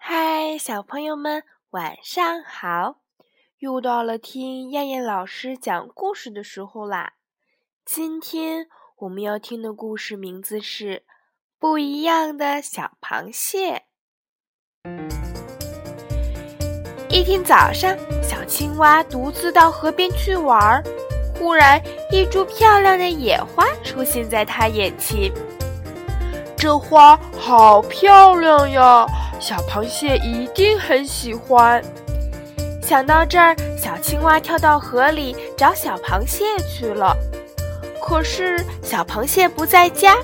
嗨，小朋友们，晚上好！又到了听燕燕老师讲故事的时候啦。今天我们要听的故事名字是《不一样的小螃蟹》。一天早上，小青蛙独自到河边去玩儿，忽然一株漂亮的野花出现在它眼前。这花好漂亮呀，小螃蟹一定很喜欢。想到这儿，小青蛙跳到河里找小螃蟹去了。可是小螃蟹不在家，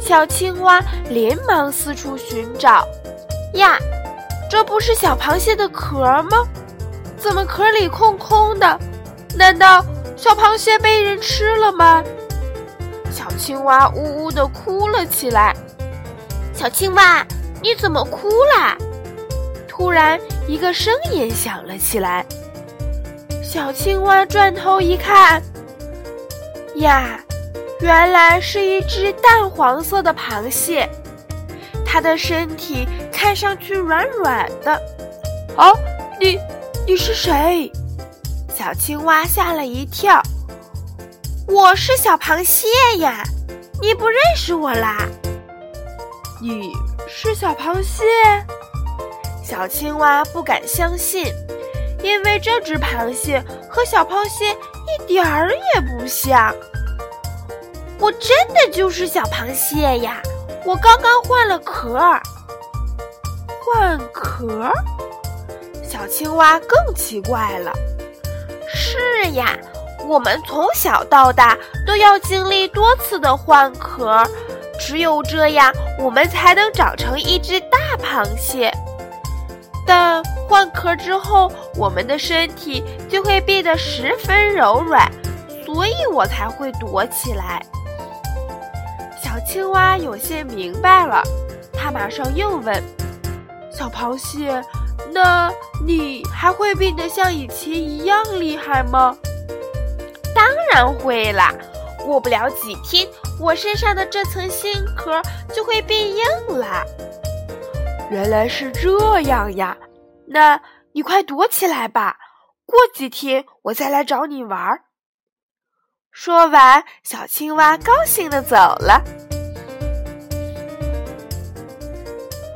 小青蛙连忙四处寻找。呀，这不是小螃蟹的壳吗？怎么壳里空空的？难道小螃蟹被人吃了吗？小青蛙呜呜地哭了起来。小青蛙，你怎么哭啦？突然，一个声音响了起来。小青蛙转头一看，呀，原来是一只淡黄色的螃蟹，它的身体看上去软软的。啊，你，你是谁？小青蛙吓了一跳。我是小螃蟹呀，你不认识我啦？你是小螃蟹？小青蛙不敢相信，因为这只螃蟹和小螃蟹一点儿也不像。我真的就是小螃蟹呀，我刚刚换了壳儿。换壳儿？小青蛙更奇怪了。是呀。我们从小到大都要经历多次的换壳，只有这样，我们才能长成一只大螃蟹。但换壳之后，我们的身体就会变得十分柔软，所以我才会躲起来。小青蛙有些明白了，它马上又问：“小螃蟹，那你还会变得像以前一样厉害吗？”当然会啦！过不了几天，我身上的这层新壳就会变硬了。原来是这样呀！那你快躲起来吧，过几天我再来找你玩。说完，小青蛙高兴的走了。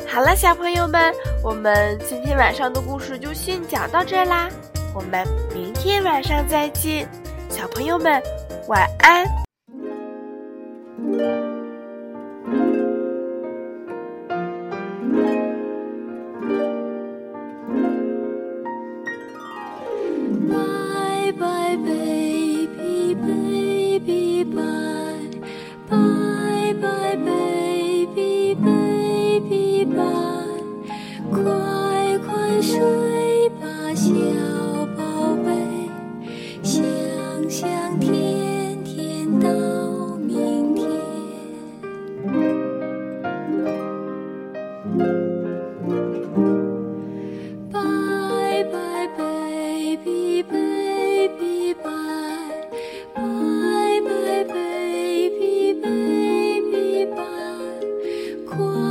好了，小朋友们，我们今天晚上的故事就先讲到这啦，我们明天晚上再见。小朋友们，晚安。拜拜拜拜拜拜拜快快睡过。